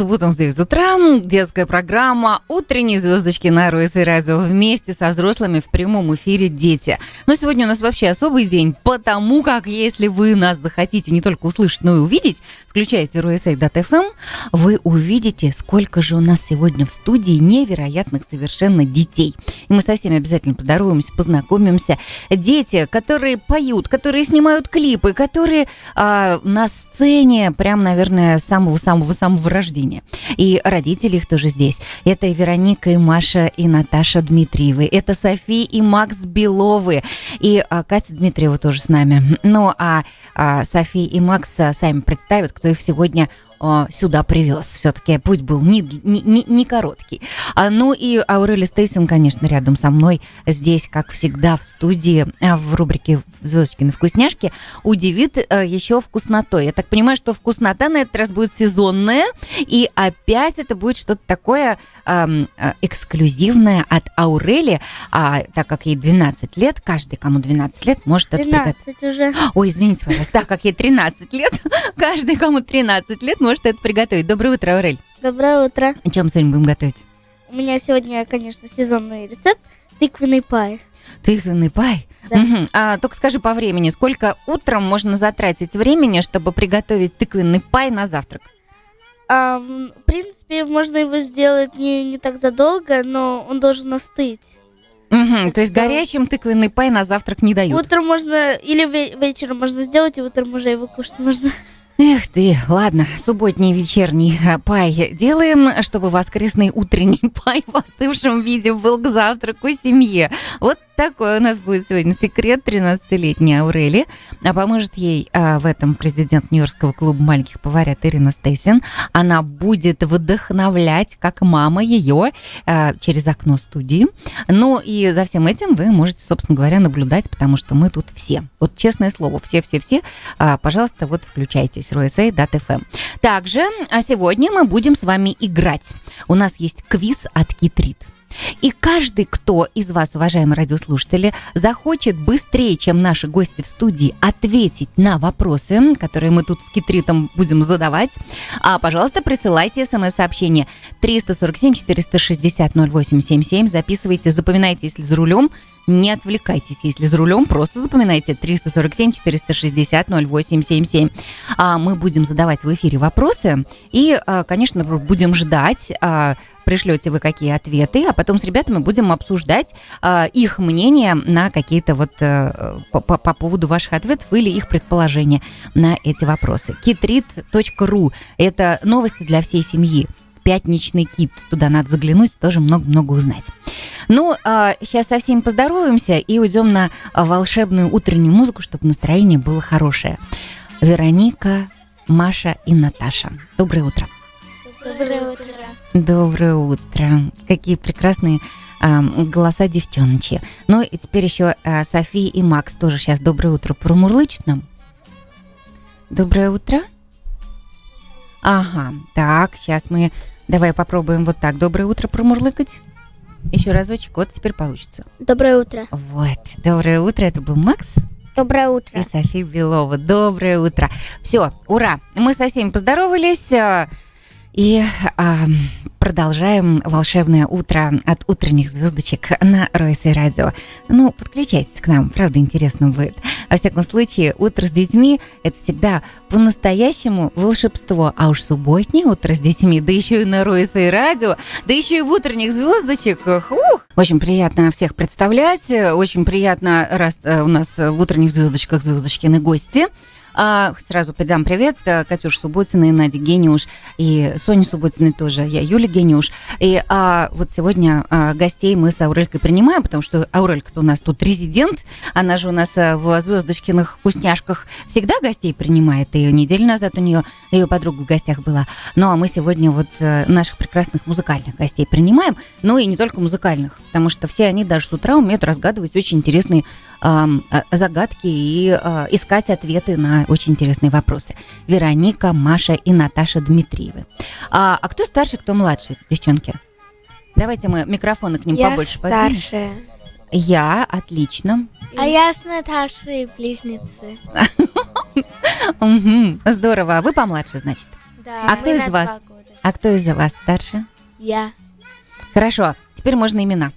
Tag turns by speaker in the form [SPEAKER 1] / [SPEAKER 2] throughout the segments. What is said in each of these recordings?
[SPEAKER 1] субботам с 9 утра детская программа «Утренние звездочки» на РОС и радио вместе со взрослыми в прямом эфире «Дети». Но сегодня у нас вообще особый день, потому как если вы нас захотите не только услышать, но и увидеть, включайте ROSA.FM, вы увидите, сколько же у нас сегодня в студии невероятных совершенно детей. И мы со всеми обязательно поздороваемся, познакомимся. Дети, которые поют, которые снимают клипы, которые а, на сцене прям, наверное, самого-самого-самого рождения. И родители их тоже здесь. Это и Вероника, и Маша, и Наташа Дмитриевы. Это София и Макс Беловы. И а, Катя Дмитриева тоже с нами. Ну, а, а София и Макс сами представят, кто их сегодня а, сюда привез. Все-таки путь был не, не, не, не короткий. А, ну и Аурели Стейсон, конечно, рядом со мной здесь, как всегда, в студии а, в рубрике «Звездочкины вкусняшки» удивит а, еще вкуснотой. Я так понимаю, что вкуснота на этот раз будет сезонная, и опять это будет что-то такое а, эксклюзивное от Аурели, а, так как ей 12 лет, каждый, кому 12 лет, может
[SPEAKER 2] 13 это уже.
[SPEAKER 1] Ой, извините, пожалуйста, так как ей 13 лет, каждый, кому 13 лет, может это приготовить. Доброе утро, Аурель.
[SPEAKER 2] Доброе утро.
[SPEAKER 1] О чем сегодня будем готовить?
[SPEAKER 2] У меня сегодня, конечно, сезонный рецепт тыквенный pie.
[SPEAKER 1] Тыквенный pie?
[SPEAKER 2] Да.
[SPEAKER 1] Мгм. А, только скажи по времени, сколько утром можно затратить времени, чтобы приготовить тыквенный pie на завтрак?
[SPEAKER 2] Ам, в принципе, можно его сделать не, не так задолго, но он должен остыть.
[SPEAKER 1] Мгм, То есть
[SPEAKER 2] Да.
[SPEAKER 1] горячим тыквенный pie на завтрак не дают.
[SPEAKER 2] Утром можно, или ве- вечером можно сделать, и утром уже его кушать можно.
[SPEAKER 1] Эх ты, ладно, субботний вечерний а, pie делаем, чтобы воскресный утренний пай в остывшем виде был к завтраку семье. Вот такой у нас будет сегодня секрет 13-летней Аурели. А поможет ей а, в этом президент Нью-Йоркского клуба маленьких поварят Ирина Стейсин. Она будет вдохновлять, как мама ее, а, через окно студии. Ну и за всем этим вы можете, собственно говоря, наблюдать, потому что мы тут все. Вот честное слово, все-все-все, а, пожалуйста, вот включайтесь, RSA.FM. Также а сегодня мы будем с вами играть. У нас есть квиз от Китрит. И каждый, кто из вас, уважаемые радиослушатели, захочет быстрее, чем наши гости в студии, ответить на вопросы, которые мы тут с Китритом будем задавать, а, пожалуйста, присылайте смс-сообщение. 347-460-0877, записывайте, запоминайте, если за рулем, не отвлекайтесь, если за рулем, просто запоминайте 347-460-0877. А мы будем задавать в эфире вопросы и, а, конечно, будем ждать, а, пришлете вы какие ответы, а потом с ребятами будем обсуждать а, их мнение на какие-то вот э, по- по поводу ваших ответов или их предположения на эти вопросы. kitrit.ru – это новости для всей семьи. Пятничный кит. Туда надо заглянуть, тоже много-много узнать. Ну, сейчас со всеми поздороваемся и уйдем на а, волшебную утреннюю музыку, чтобы настроение было хорошее. Вероника, Маша и Наташа. Доброе утро.
[SPEAKER 2] Доброе утро.
[SPEAKER 1] Доброе утро. Какие прекрасные а, голоса девчоночи. Ну и теперь еще а, София и Макс тоже сейчас доброе утро промурлычут нам. Доброе утро. Ага, так, сейчас мы давай попробуем вот так. Доброе утро промурлыкать. Еще разочек, вот теперь получится.
[SPEAKER 2] Доброе утро.
[SPEAKER 1] Вот, доброе утро, это был Макс
[SPEAKER 2] Доброе
[SPEAKER 1] и
[SPEAKER 2] утро.
[SPEAKER 1] София Белова. Доброе утро. Все, ура, мы со всеми поздоровались. И а, продолжаем волшебное утро от утренних звездочек на Ройсе Радио. Ну, подключайтесь к нам, правда, интересно будет. Во всяком случае, утро с детьми – это всегда по-настоящему волшебство. А уж субботнее утро с детьми, да еще и на Ройсе Радио, да еще и в утренних звездочек. Ух! Очень приятно всех представлять, очень приятно, раз э, у нас в утренних звездочках звездочкины гости. А, сразу передам привет э, Катюш Субботиной, Наде Гениуш и Соне Субботиной тоже, я Юля Гениуш. И а, вот сегодня а, гостей мы с Аурелькой принимаем, потому что Аурелька-то у нас тут резидент, она же у нас а, в звездочкиных вкусняшках всегда гостей принимает, и неделю назад у нее ее подруга в гостях была. Ну а мы сегодня вот э, наших прекрасных музыкальных гостей принимаем, ну и не только музыкальных, потому что все они даже с утра умеют разгадывать очень интересные а, загадки и а, искать ответы на очень интересные вопросы. Вероника, Маша и Наташа Дмитриевы. А, а кто старше, кто младше, девчонки? Давайте мы микрофоны к ним
[SPEAKER 3] Я
[SPEAKER 1] побольше подвинем.
[SPEAKER 3] старшая.
[SPEAKER 1] Я, отлично.
[SPEAKER 3] А я с Наташей близнецы.
[SPEAKER 1] Здорово. А вы помладше, значит?
[SPEAKER 2] Да,
[SPEAKER 1] А кто из вас? А кто из вас старше?
[SPEAKER 2] Я.
[SPEAKER 1] Хорошо, теперь можно имена.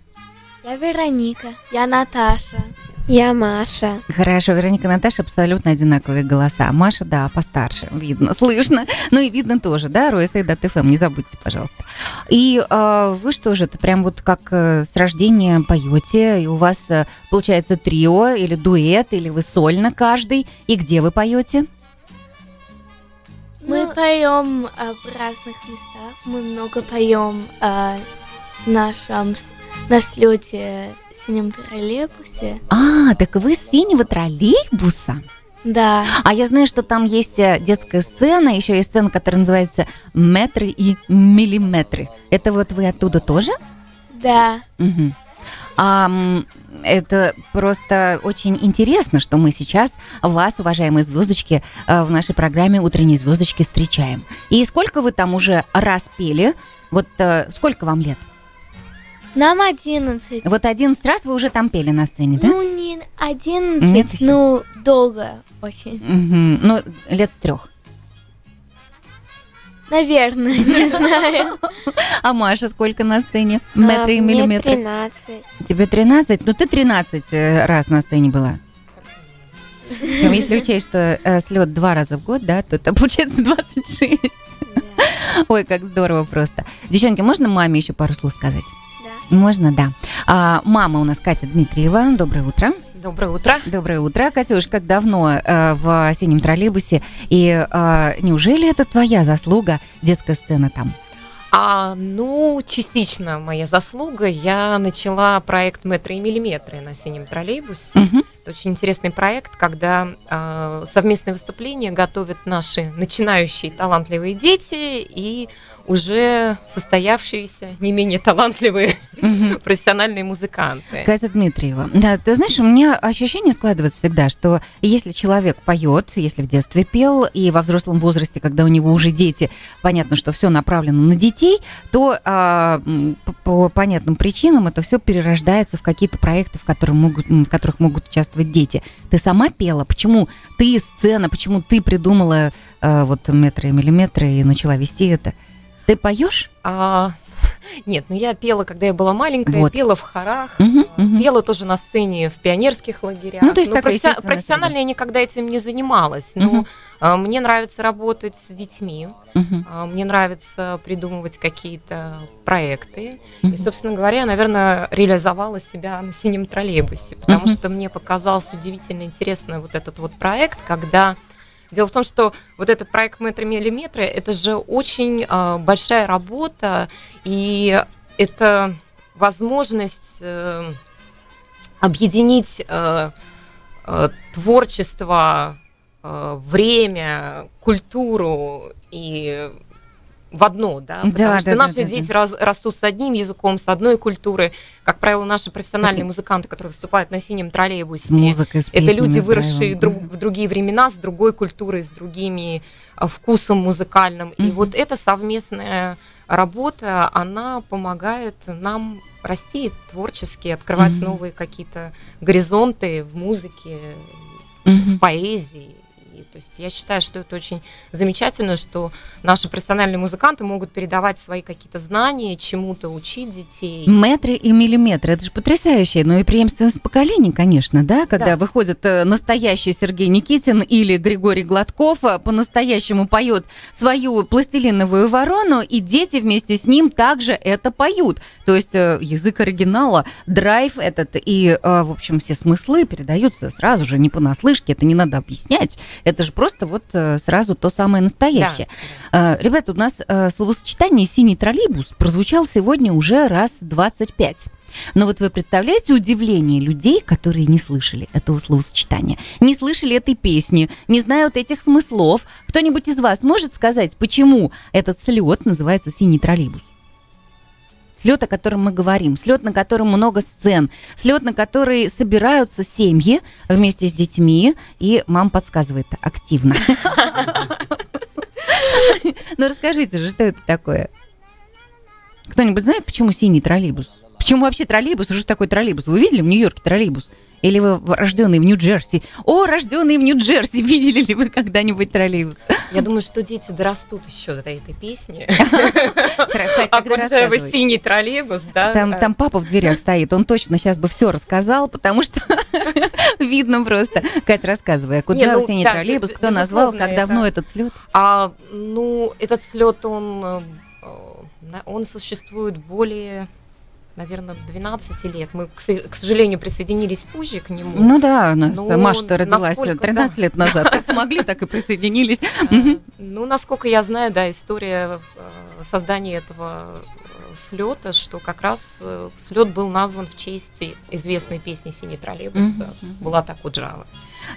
[SPEAKER 2] Я Вероника. Я Наташа.
[SPEAKER 3] Я Маша.
[SPEAKER 1] Хорошо, Вероника и Наташа абсолютно одинаковые голоса. Маша, да, постарше, видно, слышно. Ну и видно тоже, да, RUSA dot FM, не забудьте, пожалуйста. И э, вы что же, это прям вот как э, с рождения поете, и у вас э, получается трио или дуэт, или вы сольно каждый, и где вы поете?
[SPEAKER 2] Мы
[SPEAKER 3] Ну,
[SPEAKER 2] поем а, в разных местах. Мы много поем а, в нашем на слете синем троллейбусе.
[SPEAKER 1] А, так вы с синего троллейбуса?
[SPEAKER 2] Да.
[SPEAKER 1] А я знаю, что там есть э, детская сцена, еще есть сцена, которая называется «Метры и миллиметры». Это вот вы оттуда тоже?
[SPEAKER 2] Да.
[SPEAKER 1] Мгм. А, это просто очень интересно, что мы сейчас вас, уважаемые звездочки, э, в нашей программе «Утренние звездочки» встречаем. И сколько вы там уже раз пели? Вот э, сколько вам лет?
[SPEAKER 2] Нам 11.
[SPEAKER 1] Вот 11 раз вы уже там пели на сцене, да?
[SPEAKER 2] Ну, не 11,
[SPEAKER 1] Нет
[SPEAKER 2] ну, долго очень.
[SPEAKER 1] Мгм. Ну, лет с трех.
[SPEAKER 2] Наверное, не знаю.
[SPEAKER 1] А Маша сколько на сцене? Метры и
[SPEAKER 3] А, мне
[SPEAKER 1] миллиметры?
[SPEAKER 3] 13.
[SPEAKER 1] Тебе 13? Ну, ты 13 э, раз на сцене была. Если учесть, что э, слет два раза в год, да, то это получается 26. Ой, как здорово просто. Девчонки, можно маме еще пару слов сказать? Можно, да. А, мама у нас Катя Дмитриева. Доброе утро.
[SPEAKER 4] Доброе утро.
[SPEAKER 1] Доброе утро, Катюш. Как давно э, в синем троллейбусе? И э, неужели это твоя заслуга, детская сцена там?
[SPEAKER 4] А, ну, частично моя заслуга. Я начала проект «Метры и миллиметры» на синем троллейбусе.
[SPEAKER 1] Мгм.
[SPEAKER 4] Это очень интересный проект, когда а, совместные выступления готовят наши начинающие талантливые дети и уже состоявшиеся не менее талантливые
[SPEAKER 1] Мгм.
[SPEAKER 4] профессиональные музыканты.
[SPEAKER 1] Катя Дмитриева. Да, ты знаешь, у меня ощущение складывается всегда, что если человек поет, если в детстве пел, и во взрослом возрасте, когда у него уже дети, понятно, что все направлено на детей, то а, по, по понятным причинам это все перерождается в какие-то проекты, в, которых могут, в которых могут участвовать дети. Ты сама пела? Почему ты сцена? Почему ты придумала а, вот метры и миллиметры и начала вести это? Ты поешь?
[SPEAKER 4] А, нет, ну я пела, когда я была маленькая,
[SPEAKER 1] Вот.
[SPEAKER 4] пела в хорах, а,
[SPEAKER 1] мгим.
[SPEAKER 4] пела тоже на сцене в пионерских лагерях.
[SPEAKER 1] Ну, то есть такая
[SPEAKER 4] професси- профессионально я никогда этим не занималась. Но а, мне нравится работать с детьми,
[SPEAKER 1] Мгм,
[SPEAKER 4] а, мне нравится придумывать какие-то проекты.
[SPEAKER 1] мгм.
[SPEAKER 4] И, собственно говоря, я, наверное, реализовала себя на синем троллейбусе, потому
[SPEAKER 1] Мгм.
[SPEAKER 4] что мне показался удивительно интересный вот этот вот проект, когда Дело в том, что вот этот проект «Метры миллиметры» – это же очень а, большая работа, и это возможность э, объединить э, э, творчество, э, время, культуру и в одно, да,
[SPEAKER 1] Да,
[SPEAKER 4] потому что
[SPEAKER 1] да, да,
[SPEAKER 4] наши
[SPEAKER 1] да, да.
[SPEAKER 4] дети раз- растут с одним языком, с одной культурой. Как правило, наши профессиональные
[SPEAKER 1] и-
[SPEAKER 4] музыканты, которые выступают на синем троллейбусе,
[SPEAKER 1] С музыкой, с
[SPEAKER 4] это люди, выросшие друг- в другие времена, с другой культурой, с другими а, вкусом музыкальным. И
[SPEAKER 1] Мгм.
[SPEAKER 4] вот эта совместная работа, она помогает нам расти творчески, открывать
[SPEAKER 1] Мгм.
[SPEAKER 4] новые какие-то горизонты в музыке,
[SPEAKER 1] Мгм.
[SPEAKER 4] в поэзии. И, то есть я считаю, что это очень замечательно, что наши профессиональные музыканты могут передавать свои какие-то знания, чему-то учить детей.
[SPEAKER 1] Метры и миллиметры, это же потрясающе. Ну и преемственность поколений, конечно, да, когда
[SPEAKER 4] Да.
[SPEAKER 1] выходит э, настоящий Сергей Никитин или Григорий Гладков, э, по-настоящему поет свою пластилиновую ворону, и дети вместе с ним также это поют. То есть э, язык оригинала, драйв этот, и, в общем, все смыслы передаются сразу же, не понаслышке, это не надо объяснять. Это же просто вот э, сразу то самое настоящее.
[SPEAKER 4] да.
[SPEAKER 1] Э, Ребята, у нас э, словосочетание «синий троллейбус» прозвучал сегодня уже раз 25. Но вот вы представляете удивление людей, которые не слышали этого словосочетания, не слышали этой песни, не знают этих смыслов. Кто-нибудь из вас может сказать, почему этот слет называется «синий троллейбус»? Слет, о котором мы говорим, слет, на котором много сцен, слет, на который собираются семьи вместе с детьми, и мам подсказывает активно. Ну расскажите же, что это такое? Кто-нибудь знает, почему синий троллейбус? Почему вообще троллейбус? Что такое троллейбус? Вы видели в Нью-Йорке троллейбус? Или вы рожденные в Нью-Джерси? О, рожденные в Нью-Джерси! Видели ли вы когда-нибудь троллейбус?
[SPEAKER 4] Я думаю, что дети дорастут еще до этой песни. А
[SPEAKER 1] рассказывай.
[SPEAKER 4] синий троллейбус, да?
[SPEAKER 1] Там,
[SPEAKER 4] а,
[SPEAKER 1] там папа в дверях стоит, он точно сейчас бы все рассказал, потому что видно просто. Кать, рассказывай, а
[SPEAKER 4] Не,
[SPEAKER 1] Куджава
[SPEAKER 4] ну,
[SPEAKER 1] синий троллейбус, кто назвал, как давно этот слет?
[SPEAKER 4] А, ну, этот слет, он, э, э, он существует более, наверное, 12 лет. Мы, к со- к сожалению, присоединились позже к нему.
[SPEAKER 1] Ну да,
[SPEAKER 4] Ну,
[SPEAKER 1] Маша-то родилась
[SPEAKER 4] насколько,
[SPEAKER 1] 13 лет назад, как смогли, так и присоединились.
[SPEAKER 4] А. Ну, насколько я знаю, да, история э, создания этого слета, что как раз слет был назван в честь известной песни «Синий троллейбус». Булата Куджава.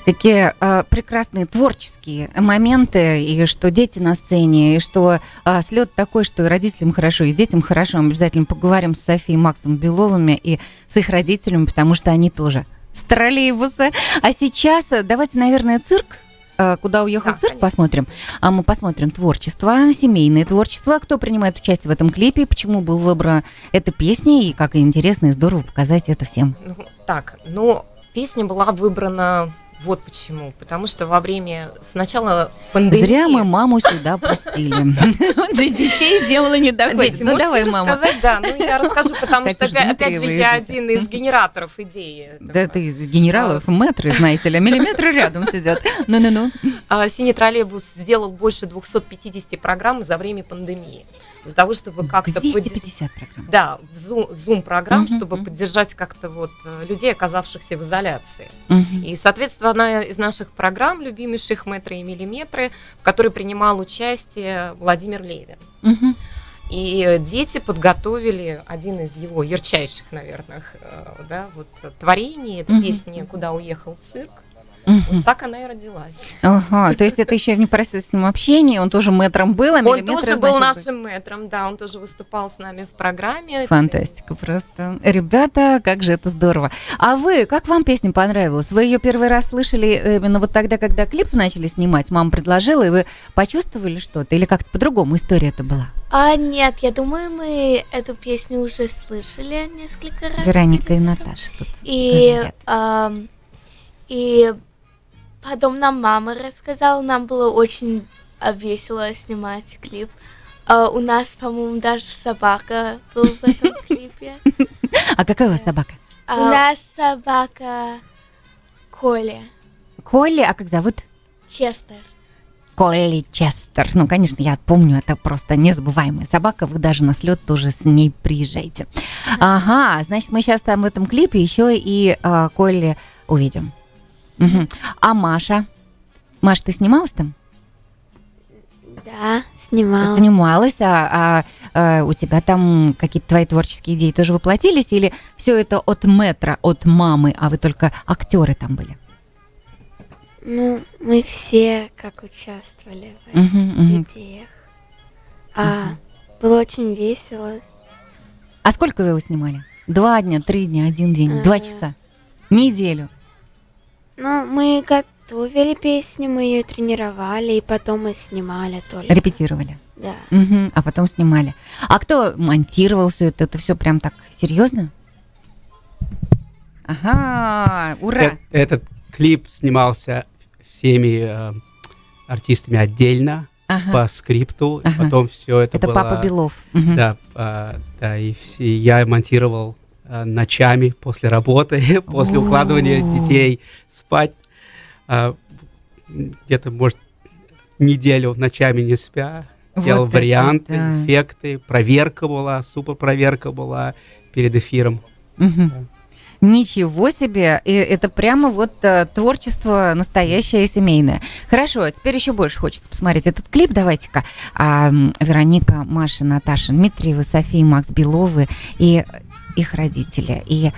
[SPEAKER 1] Какие э, прекрасные творческие моменты, и что дети на сцене, и что слет такой, что и родителям хорошо, и детям хорошо. Мы обязательно поговорим с Софией и Максом Беловыми и с их родителями, потому что они тоже с троллейбуса. А сейчас э, давайте, наверное, цирк. э, Куда уехал
[SPEAKER 4] Да,
[SPEAKER 1] цирк,
[SPEAKER 4] конечно.
[SPEAKER 1] посмотрим. А мы посмотрим творчество, семейное творчество, кто принимает участие в этом клипе, почему был выбрана эта песня, и как интересно и здорово показать это всем.
[SPEAKER 4] Ну, так, ну, песня была выбрана вот почему. Потому что во время сначала пандемии...
[SPEAKER 1] Зря мы маму сюда пустили. До детей дело не доходит. Ну давай, мама.
[SPEAKER 4] Да, ну я расскажу, потому что, опять, же, я один из генераторов идеи.
[SPEAKER 1] Да ты из генералов метры, знаете ли, а миллиметры рядом сидят. Ну-ну-ну.
[SPEAKER 4] А, Синий троллейбус сделал больше 250 программ за время пандемии. Для того, чтобы как-то... подде-
[SPEAKER 1] 250 программ.
[SPEAKER 4] Да, Zoom, Zoom программ,
[SPEAKER 1] Мгм,
[SPEAKER 4] чтобы
[SPEAKER 1] мгм.
[SPEAKER 4] поддержать как-то вот э, людей, оказавшихся в изоляции.
[SPEAKER 1] Мгм.
[SPEAKER 4] И, соответственно, одна из наших программ, любимейших «Метры и миллиметры», в которой принимал участие Владимир Левин.
[SPEAKER 1] Мгм.
[SPEAKER 4] И дети подготовили один из его ярчайших, наверное, э, да, вот, творений. Это
[SPEAKER 1] Мгм.
[SPEAKER 4] песня «Куда уехал цирк». Вот так она и родилась.
[SPEAKER 1] Ага, то есть это еще в непосредственном общении, он тоже мэтром был, а
[SPEAKER 4] Он тоже был
[SPEAKER 1] значит,
[SPEAKER 4] нашим мэтром, да, он тоже выступал с нами в программе.
[SPEAKER 1] Фантастика просто. Ребята, как же это здорово. А вы, как вам песня понравилась? Вы ее первый раз слышали э, именно вот тогда, когда клип начали снимать? Мама предложила, и вы почувствовали что-то? Или как-то по-другому история это была?
[SPEAKER 2] А нет, я думаю, мы эту песню уже слышали несколько раз.
[SPEAKER 1] Вероника и. Наташа тут.
[SPEAKER 2] И, ам, и потом нам мама рассказала, нам было очень а, весело снимать клип. А, у нас, по-моему, даже собака была в этом клипе.
[SPEAKER 1] А какая у вас собака?
[SPEAKER 2] У нас собака Коля,
[SPEAKER 1] Колли, а как зовут?
[SPEAKER 2] Честер.
[SPEAKER 1] Колли Честер. Ну, конечно, я помню, это просто незабываемая собака. Вы даже на слет тоже с ней приезжаете. Ага, значит, мы сейчас там в этом клипе еще и а, Колли увидим. Мгм. А Маша? Маша, ты снималась там?
[SPEAKER 3] Да, снимала.
[SPEAKER 1] Снималась, а, а, а, у тебя там какие-то твои творческие идеи тоже воплотились? Или все это от метра, от мамы, а вы только актеры там были?
[SPEAKER 3] Ну, мы все как участвовали в
[SPEAKER 1] Мгм, мгм.
[SPEAKER 3] идеях. А было очень весело.
[SPEAKER 1] А сколько вы его снимали? Два дня, три дня, один день, два
[SPEAKER 3] Э.
[SPEAKER 1] часа? Неделю?
[SPEAKER 3] Ну, мы готовили песню, мы ее тренировали, и потом мы снимали только.
[SPEAKER 1] Репетировали?
[SPEAKER 3] Да.
[SPEAKER 1] Мгм, а потом снимали. А кто монтировал все это? Это все прям так серьезно? Ага, ура!
[SPEAKER 5] Э- Этот клип снимался всеми э, артистами отдельно
[SPEAKER 1] Ага.
[SPEAKER 5] по скрипту,
[SPEAKER 1] Ага.
[SPEAKER 5] потом все это,
[SPEAKER 1] Это
[SPEAKER 5] было...
[SPEAKER 1] папа Белов. Мгм.
[SPEAKER 5] Да, а, да, и все, я монтировал ночами после работы, после укладывания детей спать. А, где-то, может, неделю ночами не спя. Делал
[SPEAKER 1] Вот это
[SPEAKER 5] варианты,
[SPEAKER 1] да.
[SPEAKER 5] эффекты, проверка была, супер проверка была перед эфиром.
[SPEAKER 1] Мгм. Ничего себе! И это прямо вот э, творчество настоящее семейное. Хорошо, теперь еще больше хочется посмотреть этот клип. Давайте-ка. А, Вероника, Маша, Наташа Дмитриева, София, Макс Беловы и их родители. И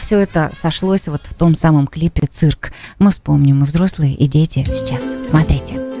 [SPEAKER 1] все это сошлось вот в том самом клипе «Цирк». Мы вспомним и взрослые, и дети сейчас. Смотрите.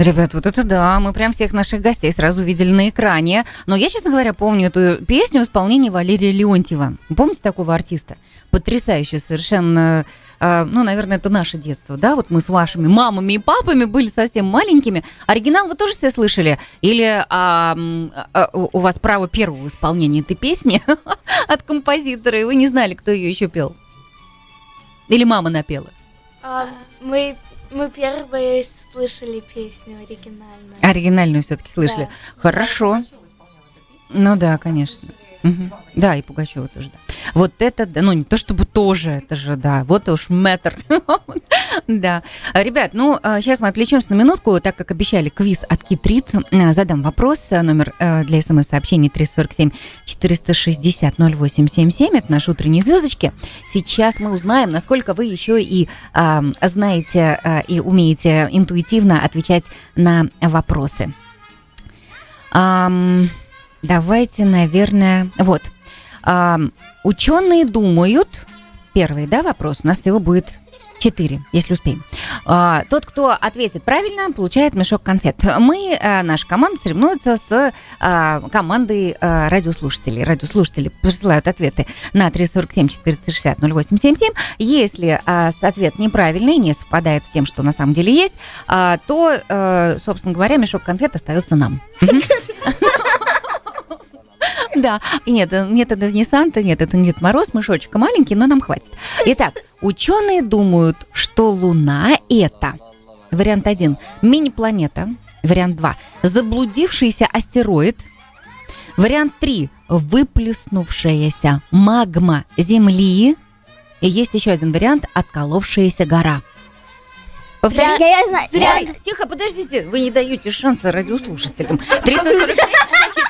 [SPEAKER 1] Ребят, вот это да, мы прям всех наших гостей сразу видели на экране. Но я, честно говоря, помню эту песню в исполнении Валерия Леонтьева. Помните такого артиста? Потрясающе совершенно, э, ну, наверное, это наше детство, да? Вот мы с вашими мамами и папами были совсем маленькими. Оригинал вы тоже все слышали? Или а, а, у вас право первого исполнения этой песни от композитора, и вы не знали, кто ее еще пел? Или мама напела?
[SPEAKER 2] А, мы, мы первые слышали песню оригинальную.
[SPEAKER 1] Оригинальную все-таки слышали.
[SPEAKER 2] Да.
[SPEAKER 1] Хорошо. Ну да, конечно. Мгм. Да, и Пугачева тоже, да. Вот это, да, ну не то чтобы тоже, это же, да, вот уж метр. Да. А, Ребят, ну, сейчас мы отвлечемся на минутку, так как обещали квиз от Китрит. Э, Задам вопрос, э, номер э, для смс-сообщений 347 460 0877, это наши утренние звездочки. Сейчас мы узнаем, насколько вы еще и а, знаете а, и умеете интуитивно отвечать на вопросы. Ам, давайте, наверное, вот. Ам, ученые думают, первый, да, вопрос, у нас всего будет четыре, если успеем. А, тот, кто ответит правильно, получает мешок конфет. Мы, а, наша команда, соревнуется с а, командой а, радиослушателей. Радиослушатели присылают ответы на 347 460 0877. Если а, ответ неправильный, не совпадает с тем, что на самом деле есть, а, то, э, собственно говоря, мешок конфет остается нам. Да, нет, э, нет, это не Санта, нет, это не Дед Мороз, мышочек маленький, но нам хватит. Итак, ученые думают, что Луна это вариант один мини-планета, вариант два заблудившийся астероид, вариант три выплеснувшаяся магма Земли, и есть еще один вариант отколовшаяся гора. Повторяю.
[SPEAKER 6] Я, я знаю.
[SPEAKER 1] Ой, тихо, подождите, вы не даете шанса радиослушателям. 347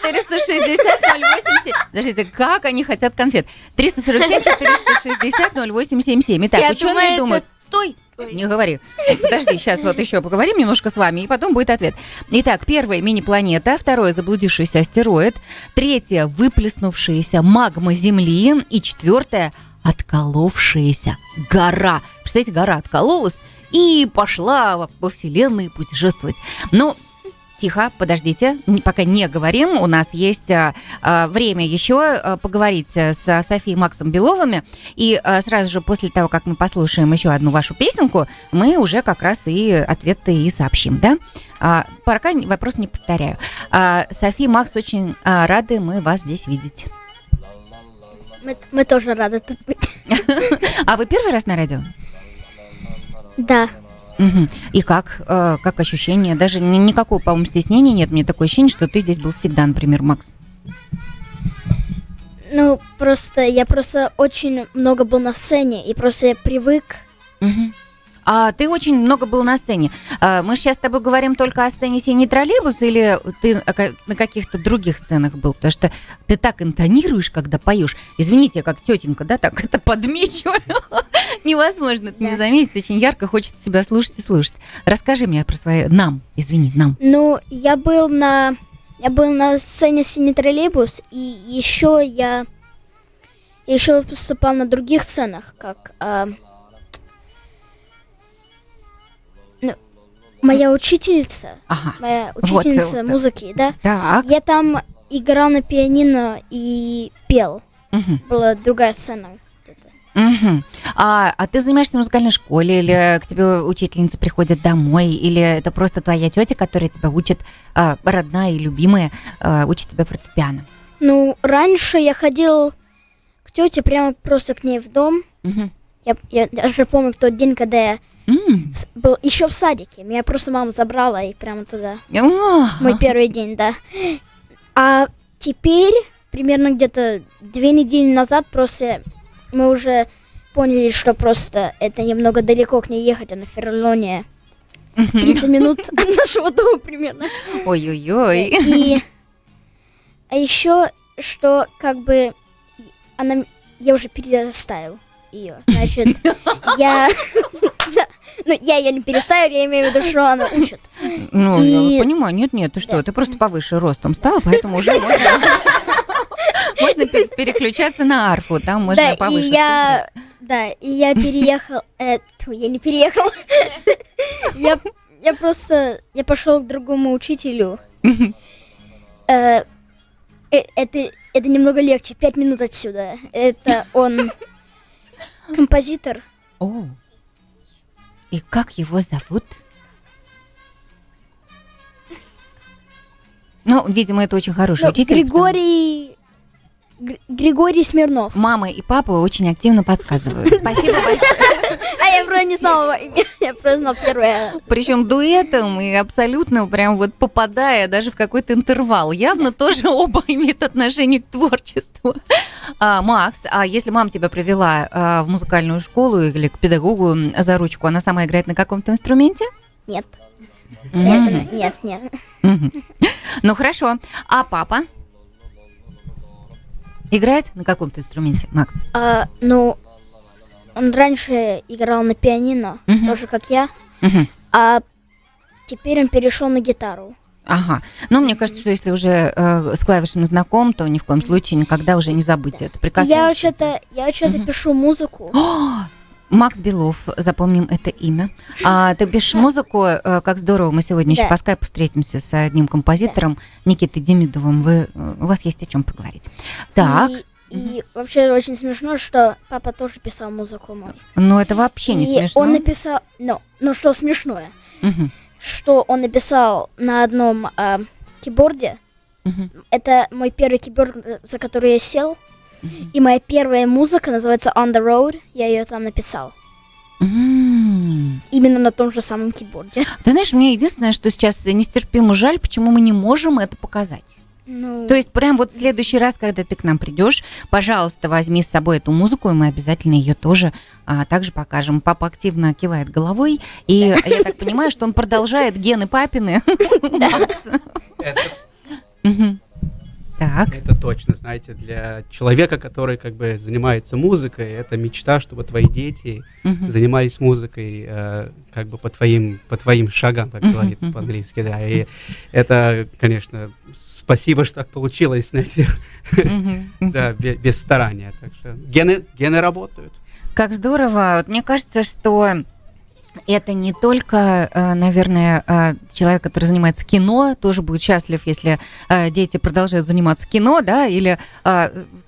[SPEAKER 1] 460 087. Подождите, как они хотят конфет? 347 460 0877. Итак,
[SPEAKER 2] Я
[SPEAKER 1] ученые
[SPEAKER 2] думаю,
[SPEAKER 1] думают, стой,
[SPEAKER 2] Ой.
[SPEAKER 1] не говори. Подожди, сейчас вот еще поговорим немножко с вами, и потом будет ответ. Итак, первое мини-планета, второе заблудившийся астероид, третье выплеснувшаяся магма Земли и четвертое отколовшаяся гора. Представляете, гора откололась и пошла во- во Вселенной путешествовать. Ну, Тихо, подождите, пока не говорим. У нас есть а, а, время еще а, поговорить а, с Софией и Максом Беловыми. И сразу же после того, как мы послушаем еще одну вашу песенку, мы уже как раз и ответы и сообщим, да? А, пока вопрос не повторяю. А, София, Макс, очень а, рады мы вас здесь видеть.
[SPEAKER 7] Мы, мы тоже рады тут быть.
[SPEAKER 1] А вы первый раз на радио?
[SPEAKER 7] Да.
[SPEAKER 1] Мгм. И как? э, как ощущение? Даже ни- никакого, по-моему, стеснения нет. Мне такое ощущение, что ты здесь был всегда, например, Макс.
[SPEAKER 7] Ну, просто я просто очень много был на сцене, и просто я привык.
[SPEAKER 1] Мгм. А ты очень много был на сцене. А, Мы сейчас с тобой говорим только о сцене «Синий троллейбус» или ты на каких-то других сценах был? Потому что ты так интонируешь, когда поешь. Извините, я как тетенька, да, так это подмечиваю. Невозможно это не заметить. Очень ярко хочется тебя слушать и слушать. Расскажи мне про свои... Нам, извини, нам.
[SPEAKER 7] Ну, я был на... Я был на сцене «Синий троллейбус», и еще я... я еще выступал на других сценах, как... а, моя учительница,
[SPEAKER 1] Ага.
[SPEAKER 7] моя
[SPEAKER 1] Вот,
[SPEAKER 7] учительница
[SPEAKER 1] вот.
[SPEAKER 7] музыки, да?
[SPEAKER 1] Так.
[SPEAKER 7] Я там играл на пианино и пел.
[SPEAKER 1] Мгм.
[SPEAKER 7] Была другая сцена.
[SPEAKER 1] Мгм. А, а ты занимаешься в музыкальной школе, или к тебе учительница приходит домой, или это просто твоя тетя, которая тебя учит, а, родная и любимая, а, учит тебя фортепиано?
[SPEAKER 7] Ну, раньше я ходил к тете прямо просто к ней в дом.
[SPEAKER 1] Мгм.
[SPEAKER 7] Я, я даже помню тот день, когда я
[SPEAKER 1] М.
[SPEAKER 7] с- был еще в садике. Меня просто мама забрала и прямо туда. Мой первый день, да. А теперь, примерно где-то две недели назад, просто мы уже поняли, что просто это немного далеко к ней ехать, а на Ферлоне 30 минут от нашего дома примерно.
[SPEAKER 1] Ой-ой-ой.
[SPEAKER 7] И а еще, что как бы она, я уже перерастаю ее, значит, я, ну я ее не перестаю, я имею в виду, что она учит.
[SPEAKER 1] Ну,
[SPEAKER 7] И-
[SPEAKER 1] я понимаю, нет, нет, ты что,
[SPEAKER 7] Да.
[SPEAKER 1] ты просто повыше ростом стала, поэтому уже можно, можно пе- переключаться на арфу, там можно
[SPEAKER 7] да, и
[SPEAKER 1] повыше.
[SPEAKER 7] я, да, и я переехал, э, я не переехал, я, я просто, я пошел к другому учителю. Э, э, это, это немного легче, пять минут отсюда. Это он композитор.
[SPEAKER 1] О, и как его зовут? Ну, видимо, это очень хороший
[SPEAKER 7] Ну,
[SPEAKER 1] учитель.
[SPEAKER 7] Григорий... Гр- Григорий Смирнов.
[SPEAKER 1] Мама и папа очень активно подсказывают. Спасибо большое.
[SPEAKER 7] А я просто не знала имя. Я просто знал первое.
[SPEAKER 1] Причем дуэтом и абсолютно прям вот попадая даже в какой-то интервал. Явно тоже оба имеют отношение к творчеству. А, Макс, а если мама тебя привела а, в музыкальную школу или к педагогу за ручку, она сама играет на каком-то инструменте?
[SPEAKER 7] Нет. Нет, нет, нет.
[SPEAKER 1] Ну хорошо. А папа? Играет на каком-то инструменте, Макс?
[SPEAKER 7] А, ну, он раньше играл на пианино,
[SPEAKER 1] Мгм.
[SPEAKER 7] тоже как я.
[SPEAKER 1] Мгм.
[SPEAKER 7] А теперь он перешел на гитару.
[SPEAKER 1] Ага. Но мне кажется, что если уже э, с клавишами знаком, то ни в коем случае никогда уже не забыть это.
[SPEAKER 7] Я
[SPEAKER 1] Прикасаешься.
[SPEAKER 7] вообще-то, я вообще-то
[SPEAKER 1] Мгм.
[SPEAKER 7] пишу музыку.
[SPEAKER 1] О, Макс Белов, запомним это имя. А ты пишешь музыку, э, как здорово, мы сегодня еще
[SPEAKER 7] Да.
[SPEAKER 1] по скайпу встретимся с одним композитором, Никитой Демидовым. Вы, э, у вас есть о чем поговорить. Так,
[SPEAKER 7] И, и вообще очень смешно, что папа тоже писал музыку мой.
[SPEAKER 1] ну это вообще не
[SPEAKER 7] и
[SPEAKER 1] смешно.
[SPEAKER 7] он написал, ну, ну что смешное,
[SPEAKER 1] Мгм,
[SPEAKER 7] что он написал на одном а, киборде.
[SPEAKER 1] мгм.
[SPEAKER 7] Это мой первый киборд, э, за который я сел. И моя первая музыка называется On the Road. Я ее там написал. Именно на том же самом киборде.
[SPEAKER 1] Ты знаешь, мне единственное, что сейчас нестерпимо жаль, почему мы не можем это показать.
[SPEAKER 7] Ну,
[SPEAKER 1] То есть прям вот в следующий раз, когда ты к нам придешь, пожалуйста, возьми с собой эту музыку, и мы обязательно ее тоже а, также покажем. Папа активно кивает головой, и я так понимаю, что он продолжает гены папины. Так.
[SPEAKER 5] Это точно, знаете, для человека, который как бы занимается музыкой, это мечта, чтобы твои дети
[SPEAKER 1] Мгм.
[SPEAKER 5] занимались музыкой э, как бы по твоим, по твоим шагам, как
[SPEAKER 1] Мгм,
[SPEAKER 5] говорится
[SPEAKER 1] мгм.
[SPEAKER 5] по-английски, да. И это, конечно, спасибо, что так получилось, знаете,
[SPEAKER 1] Мгм, мгм.
[SPEAKER 5] да, бе- без, старания. Так что гены, гены работают.
[SPEAKER 1] Как здорово. Вот мне кажется, что это не только, э, наверное, э, человек, который занимается кино, тоже будет счастлив, если э, дети продолжают заниматься кино, да, или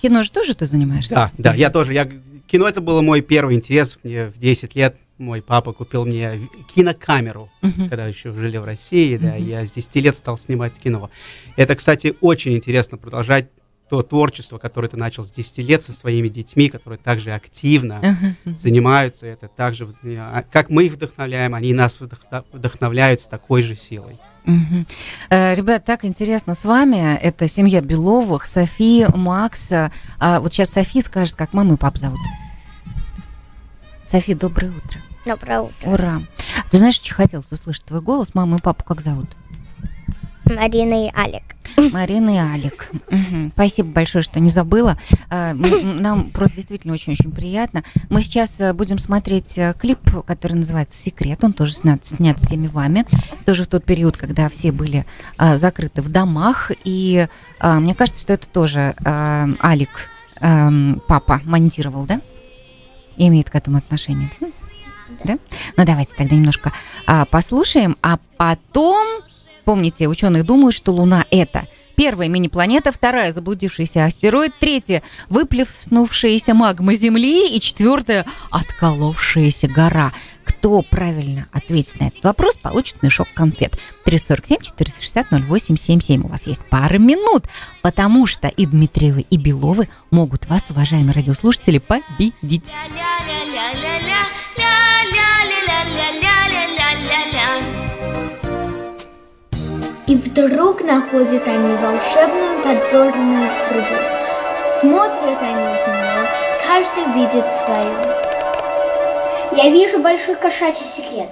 [SPEAKER 1] кино же тоже ты занимаешься?
[SPEAKER 5] Да, да, я тоже. Я, кино это был мой первый интерес. Мне в 10 лет мой папа купил мне кинокамеру,
[SPEAKER 1] Мгм.
[SPEAKER 5] когда еще жили в России, да,
[SPEAKER 1] Мгм.
[SPEAKER 5] я с 10 лет стал снимать кино. Это, кстати, очень интересно продолжать то творчество, которое ты начал с 10 лет со своими детьми, которые также активно занимаются это, также, э, а, как мы их вдохновляем, они нас вдохновляют с такой же силой.
[SPEAKER 1] Э, Ребят, так интересно с вами. Это семья Беловых, Софи, Макс. А вот сейчас Софи скажет, как маму и папу зовут. Софи, доброе утро.
[SPEAKER 8] Доброе утро.
[SPEAKER 1] Ура. Ты знаешь, очень хотелось услышать твой голос. Маму и папу как зовут?
[SPEAKER 8] Марина и Алик.
[SPEAKER 1] Марина и Алик. Спасибо большое, что не забыла. М- Нам просто действительно очень-очень приятно. Мы сейчас э, будем смотреть э, клип, который называется «Секрет». Он тоже снят, снят всеми вами. Тоже в тот период, когда все были закрыты в домах. И мне кажется, что это тоже Алик, папа, монтировал, да? И имеет к этому отношение. да? Да? Ну, давайте тогда немножко а, послушаем, а потом Помните, ученые думают, что Луна это первая мини-планета, вторая заблудившийся астероид, третья выплеснувшаяся магма Земли и четвертая отколовшаяся гора. Кто правильно ответит на этот вопрос, получит мешок конфет. 347 460 0877. У вас есть пара минут, потому что и Дмитриевы, и Беловы могут вас, уважаемые радиослушатели, победить.
[SPEAKER 9] И вдруг находят они волшебную подзорную трубу. Смотрят они в нее, каждый видит свое.
[SPEAKER 10] Я вижу большой кошачий секрет.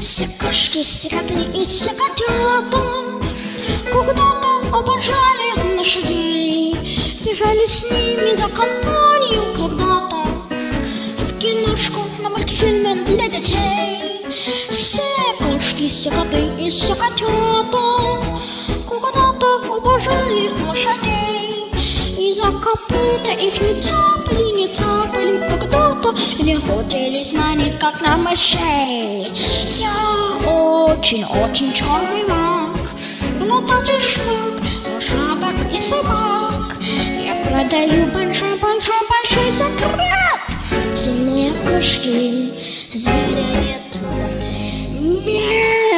[SPEAKER 10] Все кошки, все коты и все котята Когда-то обожали лошадей Бежали с ними за компанию когда-то кошки, все коты и все котята Когда-то обожали лошадей. И за копыта их не цапали, не цапали Когда-то не охотились на них, как на мышей. Я очень-очень черный маг Летать шмак, лошадок и собак. Я продаю большой-большой-большой секрет. Сильнее кошки, зверя нет. Мяу.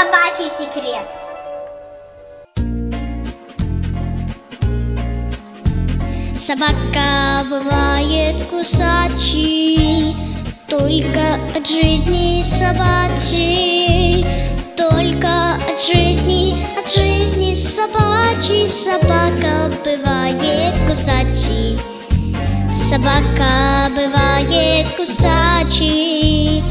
[SPEAKER 10] Собачий секрет. Собака бывает кусачей, только от жизни собачьей, только от жизни, от жизни собачьей собака бывает кусачей. Собака бывает кусачей,